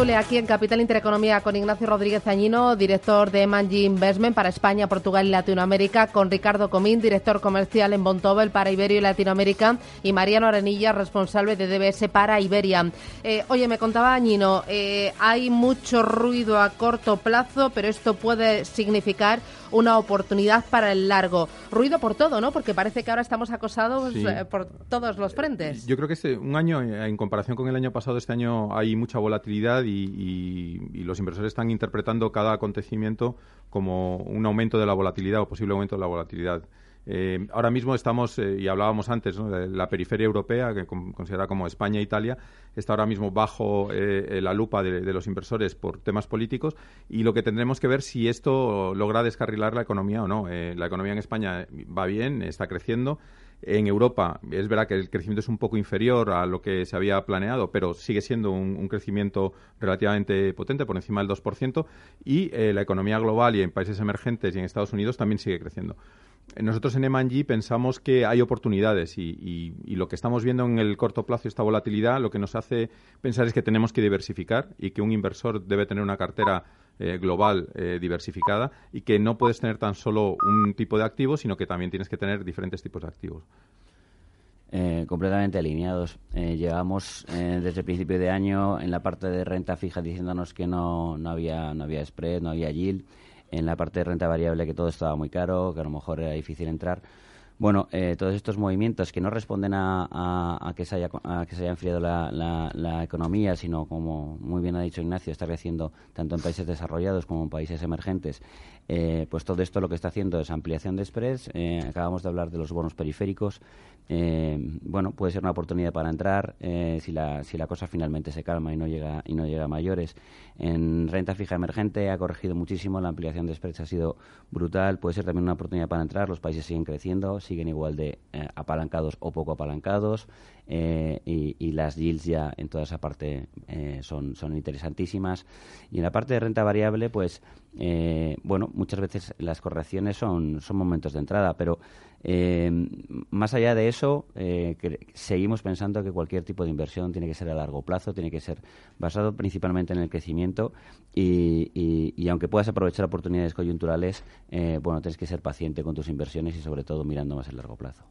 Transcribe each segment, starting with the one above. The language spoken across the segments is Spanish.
Tertulia aquí en Capital Intereconomía con Ignacio Rodríguez Añino, director de Manji Investment para España, Portugal y Latinoamérica, con Ricardo Comín, director comercial en Bontobel para Iberia y Latinoamérica, y Mariano Arenilla, responsable de DBS para Iberia. Eh, oye, me contaba Añino, eh, hay mucho ruido a corto plazo, pero esto puede significar una oportunidad para el largo. Ruido por todo, ¿no? Porque parece que ahora estamos acosados eh, por todos los frentes. Yo creo que este, un año, eh, en comparación con el año pasado, este año hay mucha volatilidad y, los inversores están interpretando cada acontecimiento como un aumento de la volatilidad o posible aumento de la volatilidad. Eh, ahora mismo estamos, y hablábamos antes, de la periferia europea, que considera como España e Italia, está ahora mismo bajo eh, la lupa de, los inversores por temas políticos y lo que tendremos que ver si esto logra descarrilar la economía o no. Eh, la economía en España va bien, está creciendo. En Europa es verdad que el crecimiento es un poco inferior a lo que se había planeado, pero sigue siendo un, crecimiento relativamente potente, por encima del 2%, y eh, la economía global y en países emergentes y en Estados Unidos también sigue creciendo. Nosotros en M&G pensamos que hay oportunidades y, lo que estamos viendo en el corto plazo, esta volatilidad, lo que nos hace pensar es que tenemos que diversificar y que un inversor debe tener una cartera eh, global eh, diversificada y que no puedes tener tan solo un tipo de activo, sino que también tienes que tener diferentes tipos de activos. Eh, completamente alineados. llevamos desde el principio de año en la parte de renta fija diciéndonos que no, no, había, no había spread, no había yield en la parte de renta variable que todo estaba muy caro, que a lo mejor era difícil entrar. Bueno, eh, todos estos movimientos que no responden a, que, se haya, que se haya enfriado la, economía, sino, como muy bien ha dicho Ignacio, está creciendo tanto en países desarrollados como en países emergentes, eh, pues todo esto lo que está haciendo es ampliación de spreads. Eh, acabamos de hablar de los bonos periféricos. bueno, puede ser una oportunidad para entrar si, la, si la cosa finalmente se calma y no llega, y no llega a mayores. En renta fija emergente ha corregido muchísimo, la ampliación de spreads ha sido brutal, puede ser también una oportunidad para entrar, los países siguen creciendo, siguen igual de eh, apalancados o poco apalancados eh, y, las yields ya en toda esa parte eh, son, son interesantísimas. Y en la parte de renta variable, pues, bueno, muchas veces las correcciones son, son momentos de entrada, pero eh, más allá de eso, eh, seguimos pensando que cualquier tipo de inversión tiene que ser a largo plazo, tiene que ser basado principalmente en el crecimiento y, aunque puedas aprovechar oportunidades coyunturales, eh, bueno, tienes que ser paciente con tus inversiones y sobre todo mirando más a largo plazo.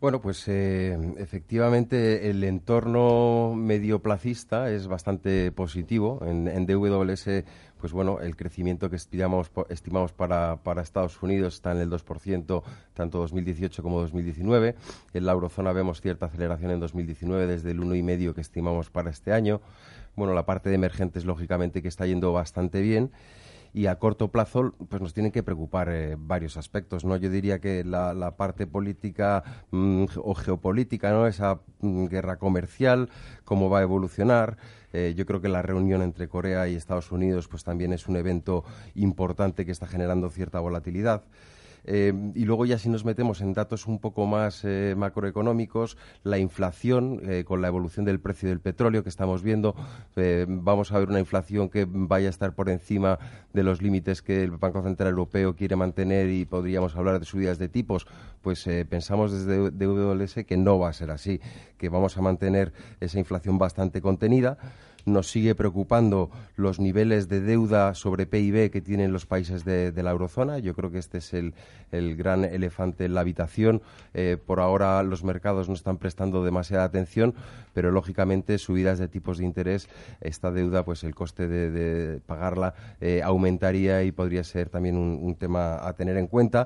Bueno, pues eh, efectivamente el entorno medioplacista es bastante positivo. En, en, DWS, pues bueno, el crecimiento que estimamos, para, para, Estados Unidos está en el 2%, tanto 2018 como 2019. En la eurozona vemos cierta aceleración en 2019 desde el 1,5% que estimamos para este año. Bueno, la parte de emergentes, lógicamente, que está yendo bastante bien y a corto plazo pues nos tienen que preocupar eh, varios aspectos no yo diría que la, parte política mm, o geopolítica no esa mm, guerra comercial cómo va a evolucionar. Eh, yo creo que la reunión entre Corea y Estados Unidos pues también es un evento importante que está generando cierta volatilidad eh, y luego ya si nos metemos en datos un poco más eh, macroeconómicos, la inflación eh, con la evolución del precio del petróleo que estamos viendo, vamos a ver una inflación que vaya a estar por encima de los límites que el Banco Central Europeo quiere mantener y podríamos hablar de subidas de tipos, pues pensamos desde DWS que no va a ser así, que vamos a mantener esa inflación bastante contenida nos sigue preocupando los niveles de deuda sobre PIB que tienen los países de, la eurozona. Yo creo que este es el, gran elefante en la habitación. Eh, por ahora los mercados no están prestando demasiada atención, pero lógicamente subidas de tipos de interés, esta deuda, pues el coste de, pagarla eh, aumentaría y podría ser también un tema a tener en cuenta.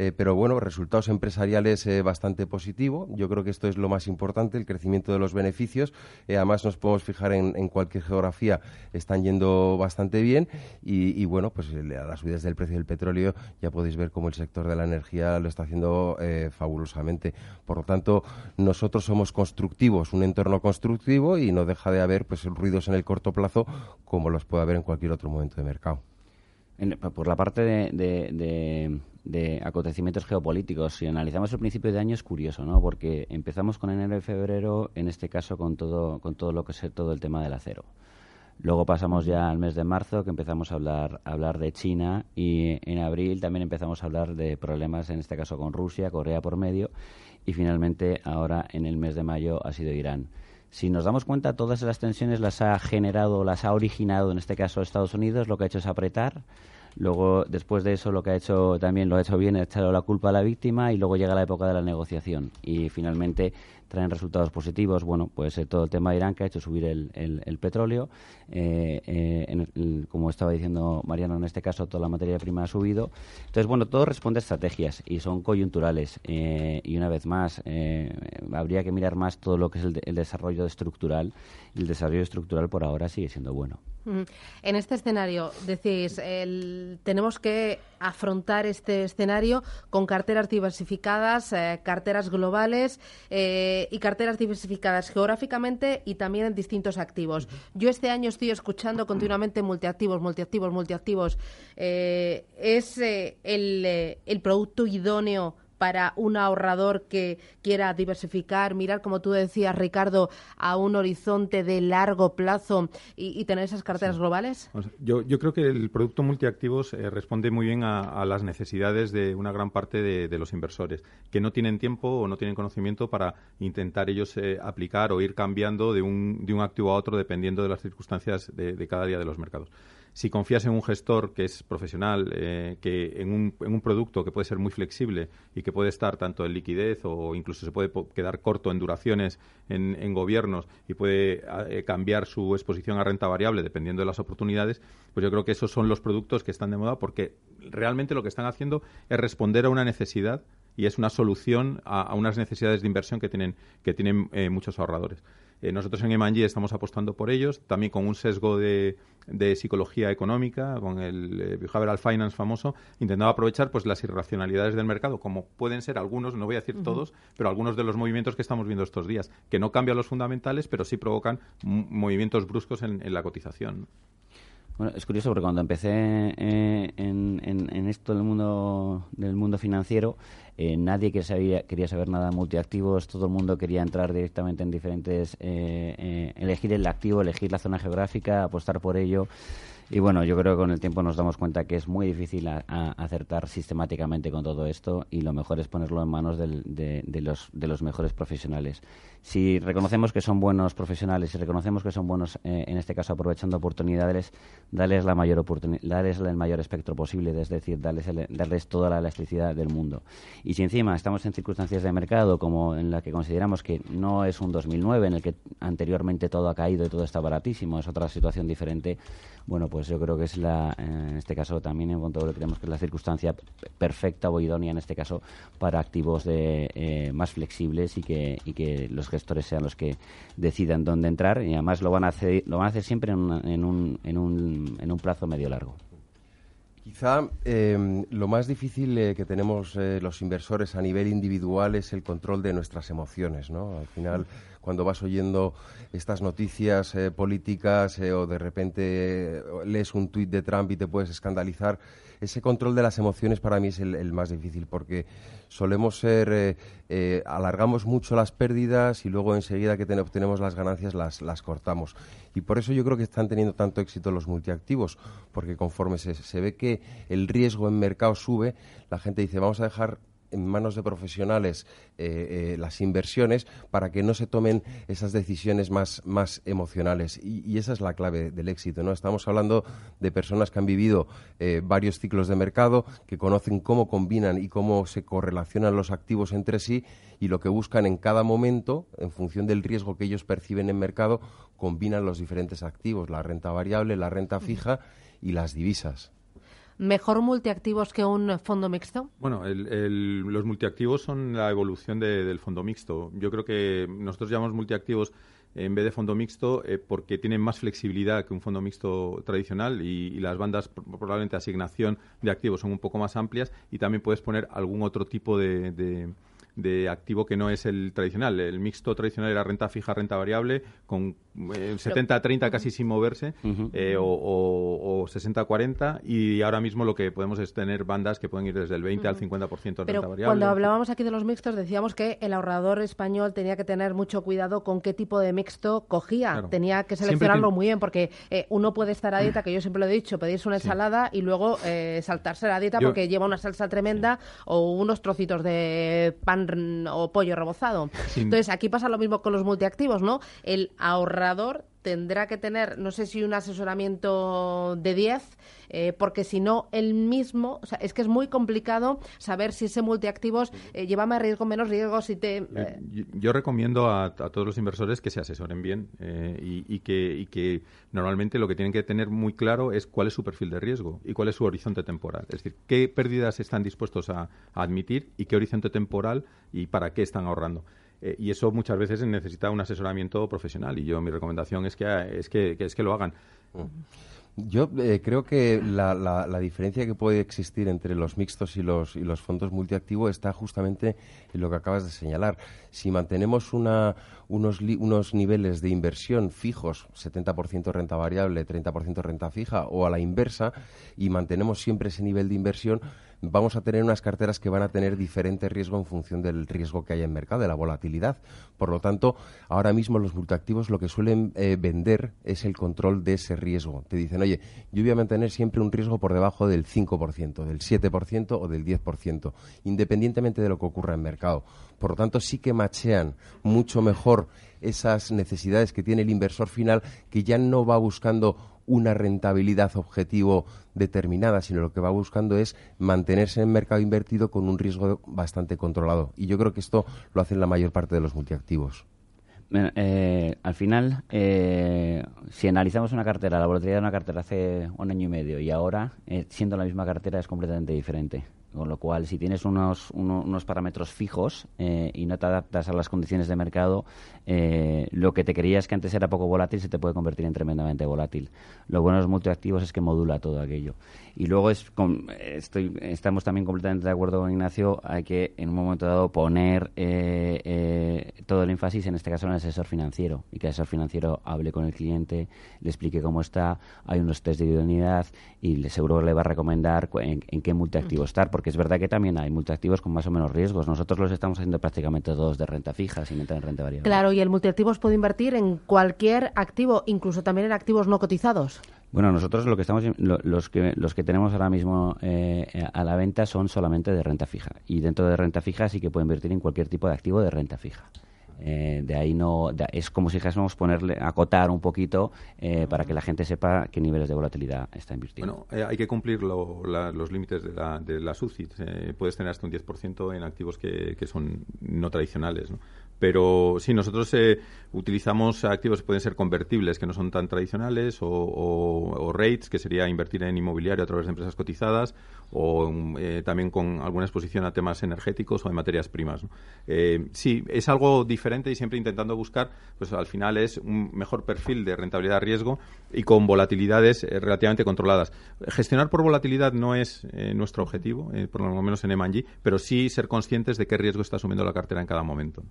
Eh, pero bueno, resultados empresariales eh, bastante positivo. Yo creo que esto es lo más importante, el crecimiento de los beneficios. Eh, además, nos podemos fijar en, cualquier geografía, están yendo bastante bien. Y, bueno, pues a las subidas del precio del petróleo ya podéis ver cómo el sector de la energía lo está haciendo fabulosamente. Por lo tanto, nosotros somos constructivos, un entorno constructivo y no deja de haber pues ruidos en el corto plazo como los puede haber en cualquier otro momento de mercado. por la parte de, de, acontecimientos geopolíticos, si analizamos el principio de año es curioso, ¿no? Porque empezamos con enero y febrero, en este caso con todo, con todo lo que es todo el tema del acero. Luego pasamos ya al mes de marzo, que empezamos a hablar, a hablar de China, y en abril también empezamos a hablar de problemas, en este caso con Rusia, Corea por medio, y finalmente ahora en el mes de mayo ha sido Irán. Si nos damos cuenta, todas las tensiones las ha generado, las ha originado, en este caso Estados Unidos, lo que ha hecho es apretar. Luego, después de eso, lo que ha hecho también lo ha hecho bien, ha echado la culpa a la víctima y luego llega la época de la negociación. Y finalmente traen resultados positivos. Bueno, pues eh, todo el tema de Irán que ha hecho subir el, el, petróleo. Eh, eh, como estaba diciendo Mariano, en este caso toda la materia prima ha subido. Entonces, bueno, todo responde a estrategias y son coyunturales. y una vez más, habría que mirar más todo lo que es el, desarrollo estructural. Y el desarrollo estructural por ahora sigue siendo bueno. En este escenario, decís, tenemos que afrontar este escenario con carteras diversificadas, carteras globales y carteras diversificadas geográficamente y también en distintos activos. Yo este año estoy escuchando continuamente multiactivos, multiactivos, multiactivos. Eh, ¿Es eh, eh, el producto idóneo para un ahorrador que quiera diversificar, mirar, como tú decías, Ricardo, a un horizonte de largo plazo y, tener esas carteras globales? Yo, creo que el producto multiactivos eh, responde muy bien a, las necesidades de una gran parte de, los inversores, que no tienen tiempo o no tienen conocimiento para intentar ellos eh, aplicar o ir cambiando de un, de un activo a otro dependiendo de las circunstancias de cada día de los mercados si confías en un gestor que es profesional, eh, que en un, en un, producto que puede ser muy flexible y que puede estar tanto en liquidez o incluso se puede quedar corto en duraciones en, en gobiernos y puede eh, cambiar su exposición a renta variable dependiendo de las oportunidades, pues yo creo que esos son los productos que están de moda porque realmente lo que están haciendo es responder a una necesidad y es una solución a, unas necesidades de inversión que tienen, que tienen eh, muchos ahorradores. Eh, nosotros en Emanji estamos apostando por ellos, también con un sesgo de, psicología económica, con el eh, behavioral finance famoso, intentando aprovechar pues las irracionalidades del mercado, como pueden ser algunos, no voy a decir todos, pero algunos de los movimientos que estamos viendo estos días, que no cambian los fundamentales, pero sí provocan movimientos bruscos en, la cotización. Bueno, es curioso porque cuando empecé eh, en, en, esto del mundo del mundo financiero, eh, nadie que sabía, quería saber nada de multiactivos, todo el mundo quería entrar directamente en diferentes, eh, eh, elegir el activo, elegir la zona geográfica, apostar por ello. Y bueno, yo creo que con el tiempo nos damos cuenta que es muy difícil acertar sistemáticamente con todo esto y lo mejor es ponerlo en manos de, los, de los mejores profesionales. Si reconocemos que son buenos profesionales, y reconocemos que son buenos, eh, en este caso aprovechando oportunidades, darles, la mayor darles el mayor espectro posible, es decir, darles, darles toda la elasticidad del mundo. Y si encima estamos en circunstancias de mercado como en la que consideramos que no es un 2009 en el que anteriormente todo ha caído y todo está baratísimo, es otra situación diferente, bueno, pues yo creo que es la, en este caso también en cuanto creemos que es la circunstancia perfecta o idónea en este caso para activos de, eh, más flexibles y que, y que los gestores sean los que decidan dónde entrar y además lo van a hacer, lo van a hacer siempre en, en, un, en, un, en un plazo medio largo. Quizá em, lo más difícil eh, que tenemos eh, los inversores a nivel individual es el control de nuestras emociones, ¿no? Al final, cuando vas oyendo estas noticias eh, políticas o de repente lees un tuit de Trump y te puedes escandalizar, ese control de las emociones para mí es el, más difícil porque solemos ser, eh, eh, alargamos mucho las pérdidas y luego enseguida que obtenemos las ganancias las, las cortamos. Y por eso yo creo que están teniendo tanto éxito los multiactivos, porque conforme se, se ve que el riesgo en mercado sube, la gente dice vamos a dejar en manos de profesionales eh, eh, las inversiones para que no se tomen esas decisiones más, más emocionales. Y, esa es la clave del éxito. ¿no? Estamos hablando de personas que han vivido eh, varios ciclos de mercado, que conocen cómo combinan y cómo se correlacionan los activos entre sí y lo que buscan en cada momento, en función del riesgo que ellos perciben en mercado, combinan los diferentes activos, la renta variable, la renta fija y las divisas. ¿Mejor multiactivos que un fondo mixto? Bueno, los multiactivos son la evolución del fondo mixto. Yo creo que nosotros llamamos multiactivos en vez de fondo mixto eh, porque tienen más flexibilidad que un fondo mixto tradicional y, las bandas probablemente de asignación de activos son un poco más amplias y también puedes poner algún otro tipo de, de activo que no es el tradicional. El mixto tradicional era renta fija, renta variable, con 70-30 eh, casi sin moverse, eh, o, 60-40, y ahora mismo lo que podemos es tener bandas que pueden ir desde el 20 al 50% de renta variable. Cuando hablábamos aquí de los mixtos, decíamos que el ahorrador español tenía que tener mucho cuidado con qué tipo de mixto cogía. Tenía que seleccionarlo muy bien, porque eh, uno puede estar a dieta, que yo siempre lo he dicho, pedirse una ensalada y luego saltarse la dieta porque lleva una salsa tremenda o unos trocitos de pan o pollo rebozado. Entonces, aquí pasa lo mismo con los multiactivos, ¿no? El ahorrador tendrá que tener, no sé si un asesoramiento de 10, eh, porque si no, él mismo, o sea, es que es muy complicado saber si ese multiactivos eh, lleva más riesgo, menos riesgo, si te... Eh. Yo, recomiendo a, todos los inversores que se asesoren bien y, que, y que normalmente lo que tienen que tener muy claro es cuál es su perfil de riesgo y cuál es su horizonte temporal. Es decir, qué pérdidas están dispuestos a admitir y qué horizonte temporal y para qué están ahorrando. Eh, y eso muchas veces necesita un asesoramiento profesional y yo mi recomendación es que, es que, es que lo hagan. Yo eh, creo que la, la, diferencia que puede existir entre los mixtos y los, y los fondos multiactivos está justamente en lo que acabas de señalar. Si mantenemos una, unos, unos niveles de inversión fijos, 70% renta variable, 30% renta fija, o a la inversa, y mantenemos siempre ese nivel de inversión, vamos a tener unas carteras que van a tener diferente riesgo en función del riesgo que haya en mercado, de la volatilidad. Por lo tanto, ahora mismo los multiactivos lo que suelen eh, vender es el control de ese riesgo. Te dicen, oye, yo voy a mantener siempre un riesgo por debajo del 5%, del 7% o del 10%, independientemente de lo que ocurra en mercado. Por lo tanto, sí que machean mucho mejor esas necesidades que tiene el inversor final, que ya no va buscando una rentabilidad objetivo determinada, sino lo que va buscando es mantenerse en el mercado invertido con un riesgo bastante controlado. Y yo creo que esto lo hacen la mayor parte de los multiactivos. Eh, al final, eh, si analizamos una cartera, la volatilidad de una cartera hace un año y medio y ahora, eh, siendo la misma cartera, es completamente diferente. Con lo cual, si tienes unos, unos parámetros fijos eh, y no te adaptas a las condiciones de mercado, eh, lo que te creías que antes era poco volátil se te puede convertir en tremendamente volátil. Lo bueno de los multiactivos es que modula todo aquello. Y luego es, estoy, estamos también completamente de acuerdo con Ignacio, hay que en un momento dado poner eh, todo el énfasis, en este caso en el asesor financiero, y que el asesor financiero hable con el cliente, le explique cómo está, hay unos test de idoneidad y le, seguro le va a recomendar en, en qué multiactivo estar porque es verdad que también hay multiactivos con más o menos riesgos. Nosotros los estamos haciendo prácticamente todos de renta fija, sin entrar en renta variable. Claro, y el multiactivos puede invertir en cualquier activo, incluso también en activos no cotizados. Bueno, nosotros lo que estamos, los que los que tenemos ahora mismo eh, a la venta son solamente de renta fija y dentro de renta fija sí que puede invertir en cualquier tipo de activo de renta fija. Eh, de ahí no es como si dijésemos ponerle acotar un poquito eh, para que la gente sepa qué niveles de volatilidad está invirtiendo. Bueno, eh, hay que cumplir los límites de la, de la puedes tener hasta un 10% en activos que, que son no tradicionales. ¿no? Pero sí, nosotros eh, utilizamos activos que pueden ser convertibles, que no son tan tradicionales, o, rates, que sería invertir en inmobiliario a través de empresas cotizadas, o eh, también con alguna exposición a temas energéticos o de materias primas. Eh, sí, es algo diferente y siempre intentando buscar, pues al final es un mejor perfil de rentabilidad-riesgo y con volatilidades relativamente controladas. Gestionar por volatilidad no es nuestro objetivo, por lo menos en M&G, pero sí ser conscientes de qué riesgo está asumiendo la cartera en cada momento.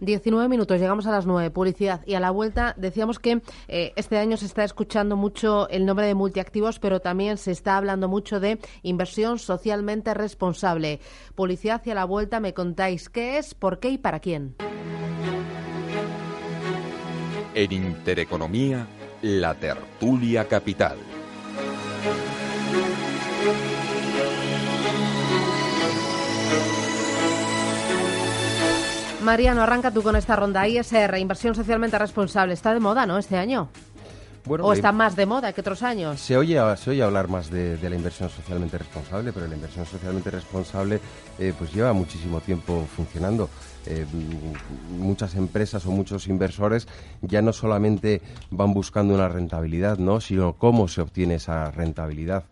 19 minutos, llegamos a las 9, publicidad. Y a la vuelta decíamos que eh, este año se está escuchando mucho el nombre de multiactivos, pero también se está hablando mucho de inversión socialmente responsable. Publicidad y a la vuelta me contáis qué es, por qué y para quién. En Intereconomía, la tertulia capital. Mariano, arranca tú con esta ronda. ISR, inversión socialmente responsable. Está de moda, ¿no? Este año. ¿O está más de moda que otros años? Se oye, se oye hablar más de, la inversión socialmente responsable, pero la inversión socialmente responsable eh, pues lleva muchísimo tiempo funcionando. Eh, muchas empresas o muchos inversores ya no solamente van buscando una rentabilidad, ¿no? sino cómo se obtiene esa rentabilidad.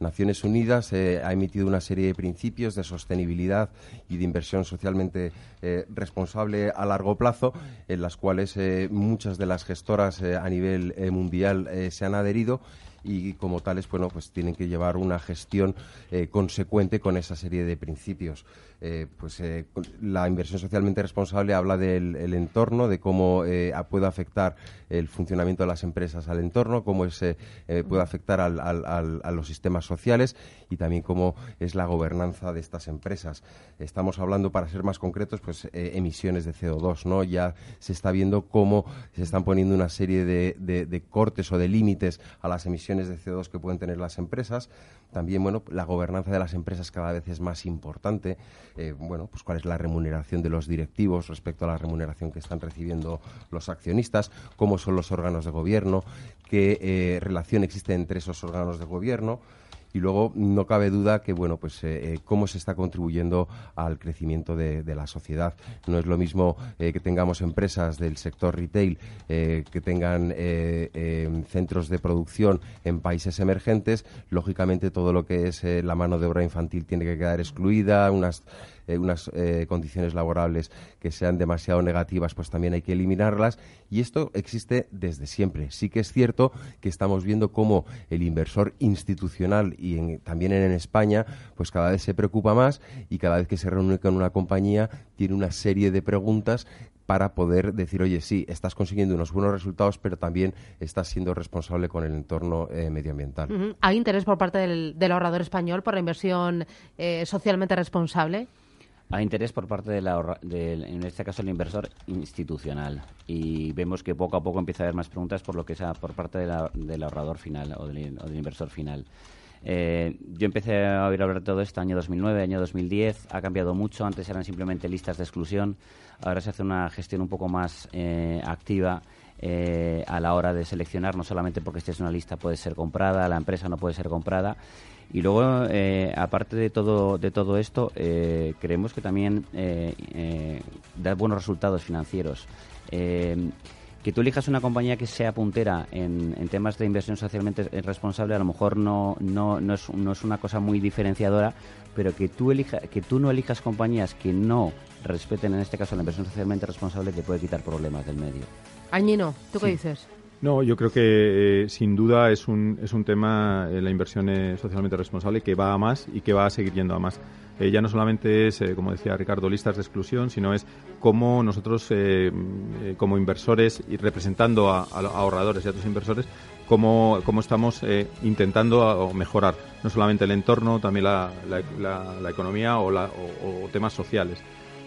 Naciones Unidas eh, ha emitido una serie de principios de sostenibilidad y de inversión socialmente eh, responsable a largo plazo, en las cuales eh, muchas de las gestoras a nivel mundial se han adherido y como tales bueno pues tienen que llevar una gestión consecuente con esa serie de principios eh, pues eh, la inversión socialmente responsable habla del entorno, de cómo eh, puede afectar el funcionamiento de las empresas al entorno, cómo puede afectar a los sistemas sociales y también cómo es la gobernanza de estas empresas. Estamos hablando, para ser más concretos, pues emisiones de CO2, ¿no? Ya se está viendo cómo se están poniendo una serie de, de cortes o de límites a las emisiones de CO2 que pueden tener las empresas. También, bueno, la gobernanza de las empresas cada vez es más importante. Eh, bueno, pues cuál es la remuneración de los directivos respecto a la remuneración que están recibiendo los accionistas, cómo son los órganos de gobierno, qué eh, relación existe entre esos órganos de gobierno y luego no cabe duda que bueno pues eh, eh, cómo se está contribuyendo al crecimiento de, la sociedad. No es lo mismo eh, que tengamos empresas del sector retail que tengan centros de producción en países emergentes. Lógicamente todo lo que es la mano de obra infantil tiene que quedar excluida unas eh, unas eh, condiciones laborables que sean demasiado negativas, pues también hay que eliminarlas. Y esto existe desde siempre. Sí que es cierto que estamos viendo cómo el inversor institucional y también en España, pues cada vez se preocupa más y cada vez que se reúne con una compañía tiene una serie de preguntas para poder decir, oye, sí, estás consiguiendo unos buenos resultados, pero también estás siendo responsable con el entorno eh, medioambiental. ¿Hay interés por parte del, ahorrador español por la inversión socialmente responsable? Hay interés por parte de, la, en este caso, el inversor institucional. Y vemos que poco a poco empieza a haber más preguntas por lo que sea por parte del ahorrador final o del, inversor final. Eh, yo empecé a oír hablar de todo esto año 2009, año 2010. Ha cambiado mucho. Antes eran simplemente listas de exclusión. Ahora se hace una gestión un poco más eh, activa. Eh, a la hora de seleccionar, no solamente porque esta es una lista puede ser comprada, la empresa no puede ser comprada, y luego, eh, aparte de todo, de todo esto, eh, creemos que también da buenos resultados financieros. que tú elijas una compañía que sea puntera en, temas de inversión socialmente responsable, a lo mejor no, no, no, es, no es una cosa muy diferenciadora, pero que tú, elija, que tú no elijas compañías que no respeten, en este caso, la inversión socialmente responsable, te puede quitar problemas del medio. Añino, ¿tú qué dices? No, yo creo que eh, sin duda es un, es un tema, eh, la inversión socialmente responsable, que va a más y que va a seguir yendo a más. Eh, ya no solamente es, como decía Ricardo, listas de exclusión, sino es cómo nosotros, como inversores y representando a, ahorradores y a otros inversores, cómo, cómo estamos intentando mejorar no solamente el entorno, también la, la, economía o, o temas sociales.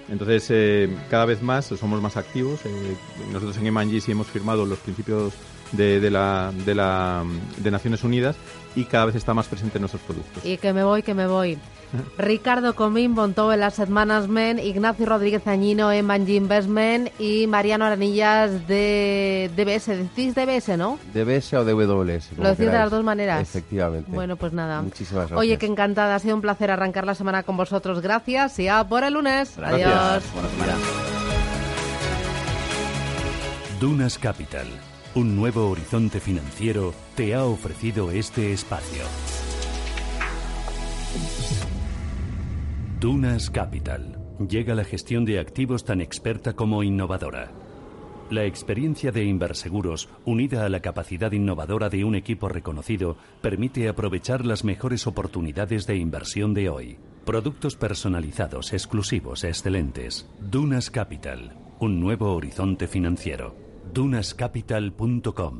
Entonces, eh, cada vez más somos más activos. Eh, nosotros en Emangi hemos firmado los principios de, de, la, de, la, de Naciones Unidas y cada vez está más presente en nuestros productos. Y que me voy, que me voy. Ricardo Comín, Bontó en Asset Management, Ignacio Rodríguez Añino en Manji Investment y Mariano Aranillas de DBS. Decís DBS, ¿no? DBS o DWS. Lo decís de las dos maneras. Efectivamente. Bueno, pues nada. Muchísimas gracias. Oye, que encantada. Ha sido un placer arrancar la semana con vosotros. Gracias y a por el lunes. Adiós. Buenas. Dunas Capital, un nuevo horizonte financiero, te ha ofrecido este espacio. Dunas Capital. Llega la gestión de activos tan experta como innovadora. La experiencia de Inverseguros, unida a la capacidad innovadora de un equipo reconocido, permite aprovechar las mejores oportunidades de inversión de hoy. Productos personalizados, exclusivos, excelentes. Dunas Capital, un nuevo horizonte financiero. dunascapital.com